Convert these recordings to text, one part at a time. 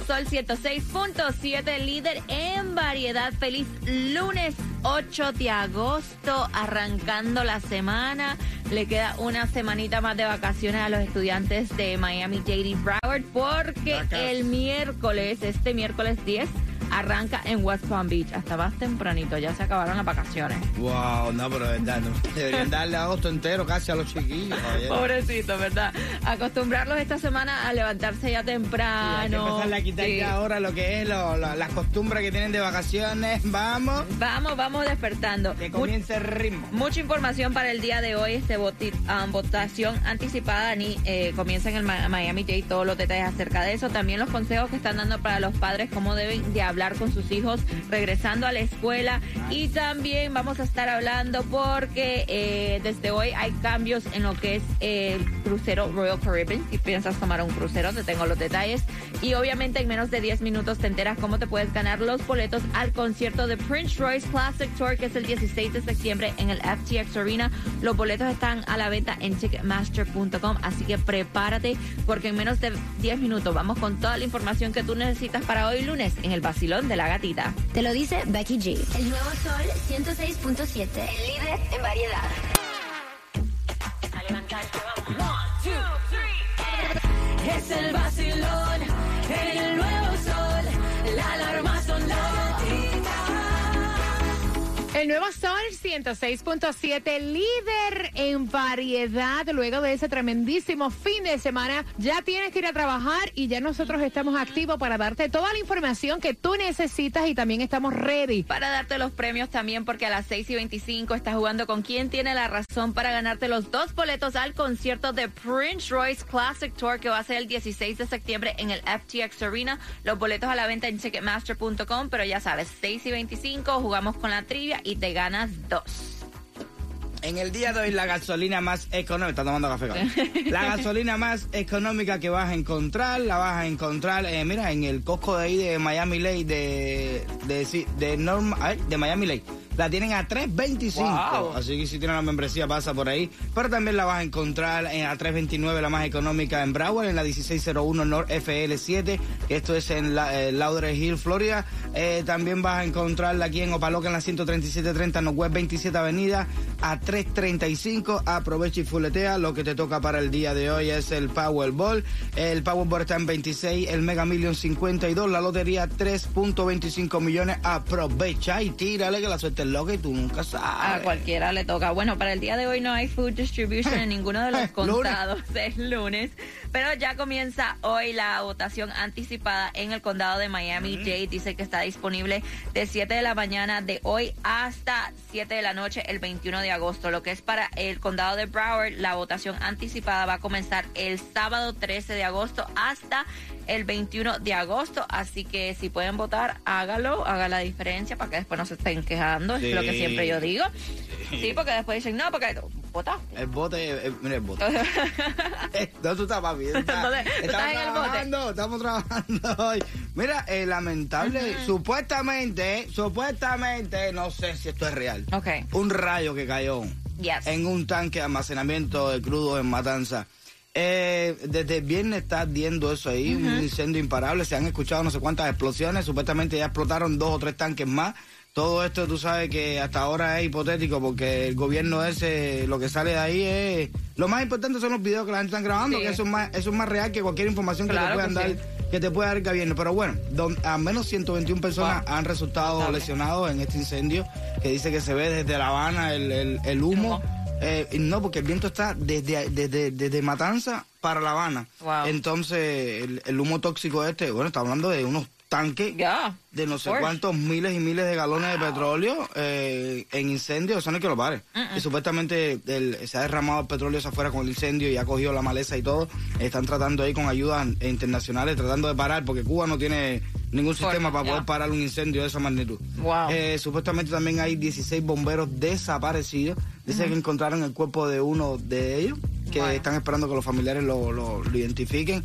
Sol 106.7, líder en variedad. Feliz lunes 8 de agosto, arrancando la semana. Le queda una semanita más de vacaciones a los estudiantes de Miami J.D. Broward porque el miércoles, este miércoles 10, arranca en West Palm Beach. Hasta más tempranito, ya se acabaron las vacaciones. Wow, no, pero de verdad, no. deberían darle agosto entero casi a los chiquillos. oye. Pobrecito, ¿verdad? Acostumbrarlos esta semana a levantarse ya Sí, hay que temprano. empezarle a quitar Sí. ya ahora lo que es lo- lo- las costumbres que tienen de vacaciones. Vamos, Vamos, vamos despertando. que comience el ritmo. Mucha información para el día de hoy, este voti- um, votación anticipada, ni eh, comienza en el Miami Day, todos los detalles acerca de eso, también los consejos que están dando para los padres, cómo deben de hablar con sus hijos regresando a la escuela. Y también vamos a estar hablando porque eh, desde hoy hay cambios en lo que es el crucero Royal Caribbean, si piensas tomar un crucero, te tengo los detalles. Y obviamente en menos de 10 minutos te enteras cómo te puedes ganar los boletos al concierto de Prince Royce Classic Tour que es el 16 de septiembre en el FTX Arena. Los boletos están a la venta en ticketmaster.com, así que prepárate porque en menos de 10 minutos vamos con toda la información que tú necesitas para hoy lunes en el vacilón de la gatita. Te lo dice Becky G. El nuevo sol 106.7. El líder en variedad. Es el vacilón El nuevo Sol 106.7, líder en variedad. Luego de ese tremendísimo fin de semana, ya tienes que ir a trabajar y ya nosotros estamos activos para darte toda la información que tú necesitas y también estamos ready. para darte los premios también, porque a las 6 y 25 estás jugando con quien tiene la razón para ganarte los dos boletos al concierto de Prince Royce Classic Tour, que va a ser el 16 de septiembre en el FTX Arena. Los boletos a la venta en Ticketmaster.com, pero ya sabes, 6 y 25 jugamos con la trivia y te ganas dos. En el día de hoy, la gasolina más económica. Está tomando café, cabrón. La gasolina más económica que vas a encontrar, la vas a encontrar, eh, mira, en el Costco de ahí de Miami Lake, de, de, de, Norma, ay, de Miami Lake. La tienen a 3.25. Wow. Así que si tienes la membresía, pasa por ahí. Pero también la vas a encontrar en, a 3.29, la más económica en Broward, en la 1601 North FL7, que esto es en la, eh, Lauderdale Hill, Florida. Eh, también vas a encontrarla aquí en Opaloca, en la 13730 Northwest 27 Avenida, a 3.35. Aprovecha y fuletea. Lo que te toca para el día de hoy es el Powerball. El Powerball está en 26, el Mega Million 52, la lotería 3.25 millones. Aprovecha y tírale que la suerte loca y tú nunca A sabes. cualquiera le toca. Bueno, para el día de hoy no hay food distribution en ninguno de los Lunes. condados. Es lunes. Pero ya comienza hoy la votación anticipada en el condado de Miami-Dade. Dice que está disponible de 7 de la mañana de hoy hasta 7 de la noche el 21 de agosto. Lo que es para el condado de Broward, la votación anticipada va a comenzar el sábado 13 de agosto hasta el 21 de agosto. Así que si pueden votar, hágalo, haga la diferencia para que después no se estén quejando. Es lo que siempre yo digo. Sí, porque después dicen, no, porque votaste. El bote, eh, mira el bote. Eh, ¿Dónde tú estás, papi? Está-. ¿Tú estamos estás en el bote? trabajando, Estamos trabajando hoy. Mira, eh, lamentable, supuestamente, supuestamente, no sé si esto es real. Un rayo que cayó Yes. en un tanque de almacenamiento de crudo en Matanza. Eh, desde el viernes está ardiendo eso ahí, un incendio imparable. Se han escuchado no sé cuántas explosiones. Supuestamente ya explotaron dos o tres tanques más. Todo esto tú sabes que hasta ahora es hipotético porque el gobierno ese, lo que sale de ahí es... Lo más importante son los videos que la gente está grabando, Sí. que eso es, más, eso es más real que cualquier información que te puedan que dar. Que te pueda dar el gobierno. Pero bueno, don- al menos 121 personas Wow. han resultado lesionados en este incendio que dice que se ve desde La Habana el, el- el humo. Eh, no, porque el viento está desde, desde, desde Matanza para La Habana. Wow. Entonces, el, el humo tóxico este, bueno, está hablando de unos tanques Yeah, de no sé cuántos miles y miles de galones de petróleo eh, en incendio, eso no hay que lo pare. Y supuestamente el- se ha derramado el petróleo hacia afuera con el incendio y ha cogido la maleza y todo. Están tratando ahí con ayudas internacionales, tratando de parar, porque Cuba no tiene ningún sistema para poder parar un incendio de esa magnitud. Wow. Eh, supuestamente también hay 16 bomberos desaparecidos. Dice que encontraron el cuerpo de uno de ellos, que están esperando que los familiares lo, lo- lo identifiquen.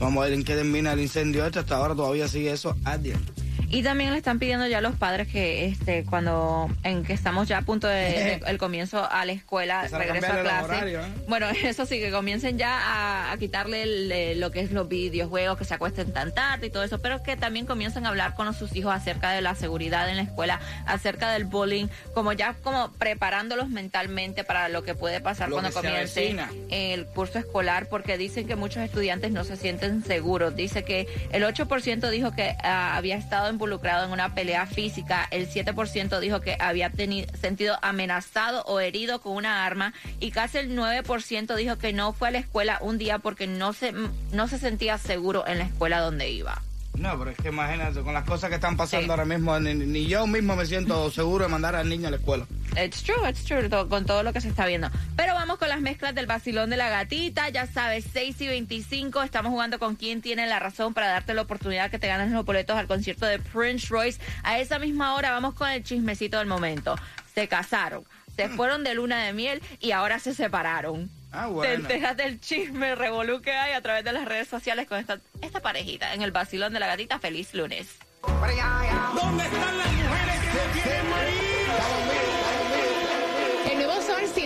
Vamos a ver en qué termina el incendio este. Hasta ahora todavía sigue eso ardiendo. Y también le están pidiendo ya a los padres que este cuando en que estamos ya a punto de, de- el comienzo a la escuela, Empezar a regreso a los clase. ¿eh? Bueno, eso sí que comiencen ya a, a quitarle el, eh, lo que es los videojuegos, que se acuesten tan tarde y todo eso, pero que también comiencen a hablar con sus hijos acerca de la seguridad en la escuela, acerca del bullying, como ya como preparándolos mentalmente para lo que puede pasar Lo cuando comience el curso escolar porque dicen que muchos estudiantes no se sienten seguros. Dice que el 8% dijo que ah, había estado involucrado en una pelea física, el 7% dijo que había sentido amenazado o herido con una arma y casi el 9% dijo que no fue a la escuela un día porque no se, no se sentía seguro en la escuela donde iba. No, pero es que imagínate, con las cosas que están pasando Sí. ahora mismo, ni, ni yo mismo me siento seguro de mandar al niño a la escuela. It's true, it's true, to- con todo lo que se está viendo. Pero vamos con las mezclas del vacilón de la gatita. Ya sabes, 6 y 25. Estamos jugando con quién tiene la razón para darte la oportunidad que te ganes los boletos al concierto de Prince Royce. A esa misma hora vamos con el chismecito del momento. Se casaron, se fueron de luna de miel y ahora se separaron. Ah, Te bueno. enteras del chisme revolú que hay a través de las redes sociales con esta, esta parejita en el vacilón de la gatita. Feliz lunes. ¿Dónde están las mujeres que tienen El nuevo Sol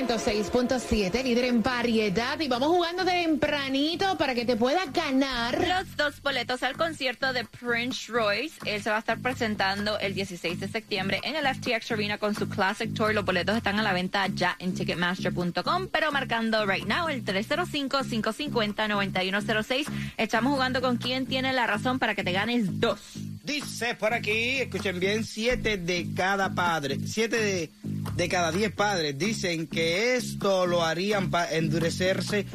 106.7, líder en variedad. Y vamos jugando tempranito para que te puedas ganar. Los dos boletos al concierto de Prince Royce. Él se va a estar presentando el 16 de septiembre en el FTX Arena con su Classic Tour. Los boletos están a la venta ya en Ticketmaster.com, pero marcando right now el 305-550-9106. Estamos jugando con quién tiene la razón para que te ganes dos. Dice por aquí, escuchen bien, siete de cada padre, siete de, de cada diez padres dicen que esto lo harían para endurecerse.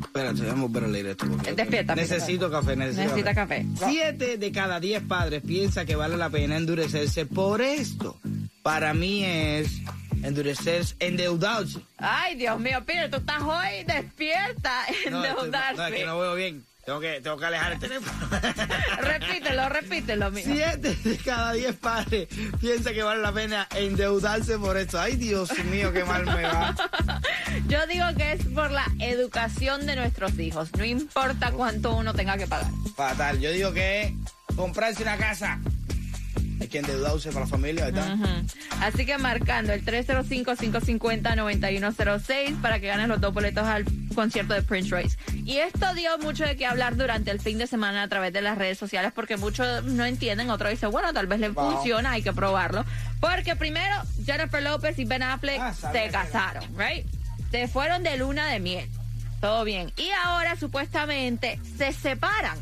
Espérate, vamos a ver a leer esto. porque- Despierta, Necesito café, necesito Necesita café. Siete de cada diez padres piensa que vale la pena endurecerse por esto. Para mí es endurecerse, endeudarse. Ay, Dios mío, Peter, tú estás hoy despierta, No, estoy- endeudarse. no, es que no veo bien. Tengo que, tengo que alejar el teléfono. repítelo, repítelo, mío. Siete de cada diez padres piensa que vale la pena endeudarse por esto. Ay, Dios mío, qué mal me va. Yo digo que es por la educación de nuestros hijos. No importa cuánto uno tenga que pagar. Fatal. Yo digo que comprarse una casa. Hay que endeudarse para la familia, ¿verdad? Así que marcando el 305-550-9106 para que ganes los dos boletos al concierto de Prince Royce. Y esto dio mucho de qué hablar durante el fin de semana a través de las redes sociales porque muchos no entienden, otros dicen, bueno, tal vez le Wow. funciona, hay que probarlo. Porque primero, Jennifer López y Ben Affleck Ah, se casaron, ¿right? Se fueron de luna de miel. Todo bien. Y ahora supuestamente se separan.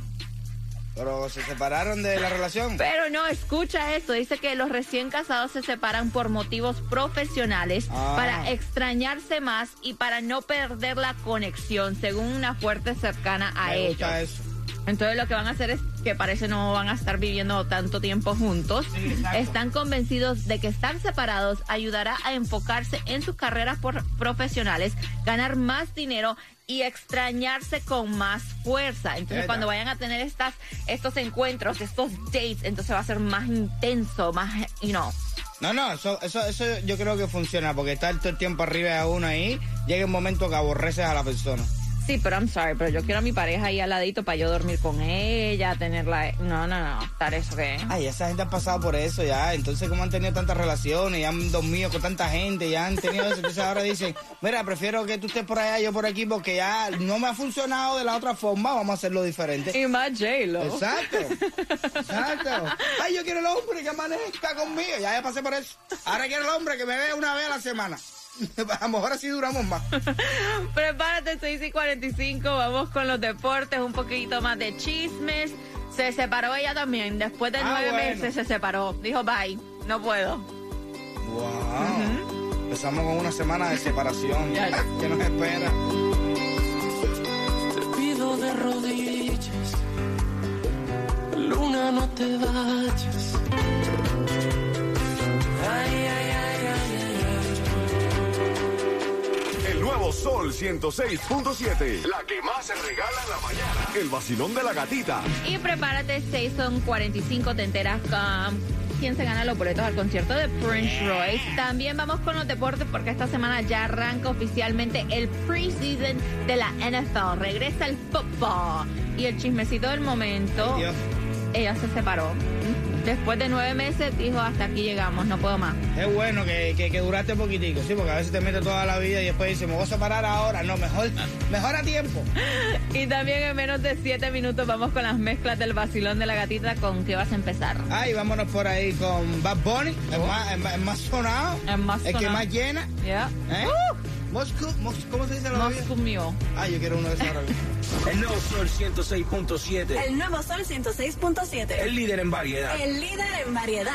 Pero se separaron de la relación. Pero no, escucha esto. Dice que los recién casados se separan por motivos profesionales Ah. para extrañarse más y para no perder la conexión, según una fuerte cercana a Me ellos. gusta eso. Entonces lo que van a hacer es que parece no van a estar viviendo tanto tiempo juntos. Sí, están convencidos de que estar separados ayudará a enfocarse en sus carreras por- profesionales, ganar más dinero y extrañarse con más fuerza. Entonces cuando vayan a tener estas estos encuentros, estos dates, entonces va a ser más intenso, más, you know. No, no, eso, eso, eso yo creo que funciona porque estar todo el tiempo arriba de uno ahí, llega un momento que aborreces a la persona. Sí, pero I'm sorry, pero yo quiero a mi pareja ahí al ladito para yo dormir con ella, tenerla... No, no, no, estar eso que... Ay, esa gente ha pasado por eso ya. Entonces, como han tenido tantas relaciones, ya han dormido con tanta gente, ya han tenido eso. Entonces, ahora dicen, mira, prefiero que tú estés por allá, yo por aquí, porque ya no me ha funcionado de la otra forma, vamos a hacerlo diferente. Y más J-Lo. Exacto, exacto. Ay, yo quiero el hombre que amanezca conmigo. Ya, ya pasé por eso. Ahora quiero el hombre que me vea una vez a la semana. A lo mejor así duramos más. Prepárate, 6 y 45. Vamos con los deportes, un poquito más de chismes. Se separó ella también. Después de Ah, nueve bueno. meses se separó. Dijo, bye, no puedo. Wow. Empezamos con una semana de separación. ¿Qué nos espera? Te pido de rodillas, luna te vayas. Nuevo Sol 106.7. La que más se regala en la mañana. El vacilón de la gatita. Y prepárate, 6 son 45, te enteras con quién se gana los boletos al concierto de Prince Royce. También vamos con los deportes porque esta semana ya arranca oficialmente el preseason de la NFL. Regresa el football. Y el chismecito del momento, ella se separó. Después de nueve meses dijo, hasta aquí llegamos, no puedo más. Es bueno que, que, que duraste poquitico, sí, porque a veces te metes toda la vida y después dices, me voy a separar ahora. No, mejor, mejor a tiempo. Y también en menos de siete minutos vamos con las mezclas del vacilón de la gatita con qué vas a empezar. Ay, vámonos por ahí con Bad Bunny, el, más, el más- el más sonado, El más el que más llena. Ya. ¿eh? Moscú, Mos- ¿cómo se dice la? Moscow Mule. Ay, yo quiero uno de esos ahora mismo. El nuevo Sol 106.7. El nuevo Sol 106.7. El líder en variedad. El líder en variedad.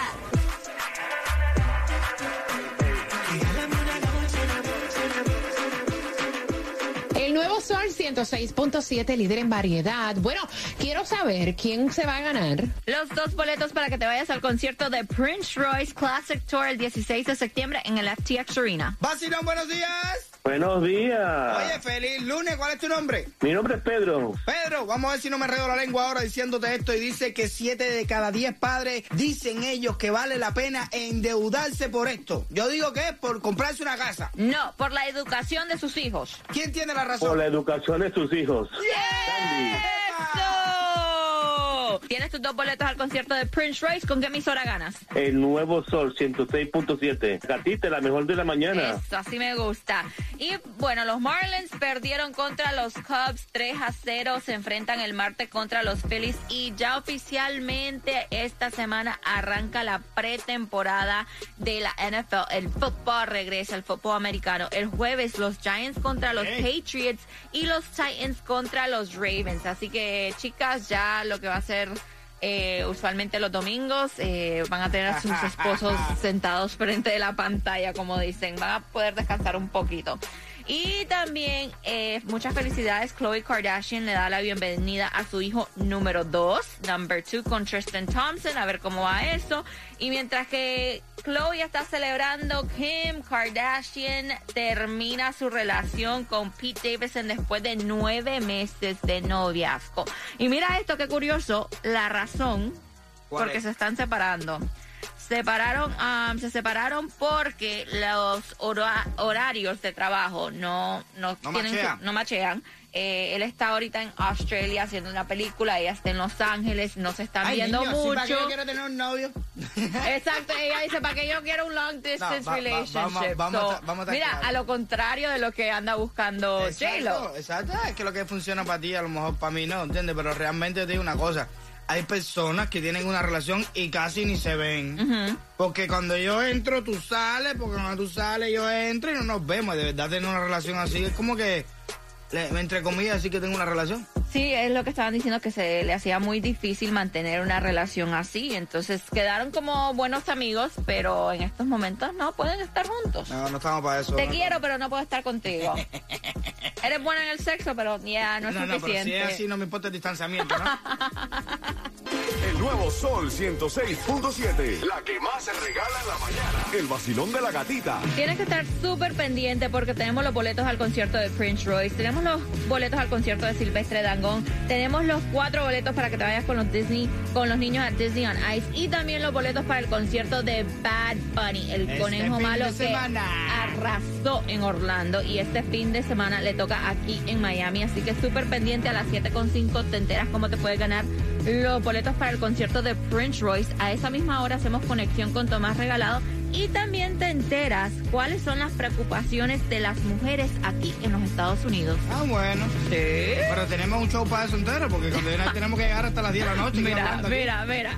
Sol 106.7, líder en variedad. Bueno, quiero saber quién se va a ganar. Los dos boletos para que te vayas al concierto de Prince Royce Classic Tour el 16 de septiembre en el FTX Arena. Vacilón, buenos días. Buenos días. Oye, feliz lunes, ¿cuál es tu nombre? Mi nombre es Pedro. Pedro, vamos a ver si no me redo la lengua ahora diciéndote esto y dice que siete de cada diez padres dicen ellos que vale la pena endeudarse por esto. Yo digo que es por comprarse una casa. No, por la educación de sus hijos. ¿Quién tiene la Por razón? la educación de sus hijos. Tienes tus dos boletos al concierto de Prince Royce. ¿Con qué emisora ganas? El nuevo Sol 106.7. Gatita, la mejor de la mañana. Eso, así me gusta. Y bueno, los Marlins perdieron contra los Cubs 3 a 0. Se enfrentan el martes contra los Phillies. Y ya oficialmente esta semana arranca la pretemporada de la NFL. El fútbol regresa, el fútbol americano. El jueves los Giants contra los Patriots y los Titans contra los Ravens. Así que chicas, ya lo que va a ser eh, usualmente los domingos eh, van a tener a sus esposos sentados frente de la pantalla, como dicen. Van a poder descansar un poquito. Y también eh, muchas felicidades. Khloe Kardashian le da la bienvenida a su hijo número 2, number 2, con Tristan Thompson. A ver cómo va eso. Y mientras que Khloe está celebrando, Kim Kardashian termina su relación con Pete Davidson después de nueve meses de noviazgo. Y mira esto, qué curioso, la razón ¿Cuál porque es? se están separando. Separaron, um, se separaron porque los hora- horarios de trabajo no, no, No tienen machean. no machean. Eh, él está ahorita en Australia haciendo una película, ella está en Los Ángeles, no se están Ay, viendo niño, ¿sí, ¿para qué mucho. yo quiero tener un novio? Exacto, ella dice, ¿para qué yo quiero un long distance No, va- va- relationship? vamos- a vamos a mira, a lo contrario de lo que anda buscando Exacto, J-Lo. exacto. Es que lo que funciona para ti, a lo mejor para mí no, ¿entiendes? Pero realmente te digo una cosa. Hay personas que tienen una relación y casi ni se ven. Porque cuando yo entro, tú sales, porque cuando tú sales, yo entro y no nos vemos. De verdad, tener una relación así es como que, entre comillas, decir que tengo una relación. Sí, es lo que estaban diciendo que se le hacía muy difícil mantener una relación así. Entonces quedaron como buenos amigos, pero en estos momentos no pueden estar juntos. No, no estamos para eso. Te no, quiero, pero no puedo estar contigo. Eres buena en el sexo, pero ya no es No, no, pero si suficiente. es así, no me importa el distanciamiento, ¿no? El nuevo Sol 106.7. La que más se regala en la mañana. El vacilón de la gatita. Tienes que estar súper pendiente porque tenemos los boletos al concierto de Prince Royce, tenemos los boletos al concierto de Silvestre Dangón, tenemos los cuatro boletos para que te vayas con los Disney, con los niños a Disney on Ice y también los boletos para el concierto de Bad Bunny, el Este conejo malo que semana. arrasó en Orlando y este fin de semana le toca aquí en Miami, así que súper pendiente a las 7.5 te enteras cómo te puedes ganar los boletos para el concierto de Prince Royce. A esa misma hora hacemos conexión con Tomás Regalado y también te enteras cuáles son las preocupaciones de las mujeres aquí en los Estados Unidos. Ah, bueno. Sí. Pero tenemos un show para eso entero, porque cuando tenemos que llegar hasta las 10 de la noche. Mira, mira, mira.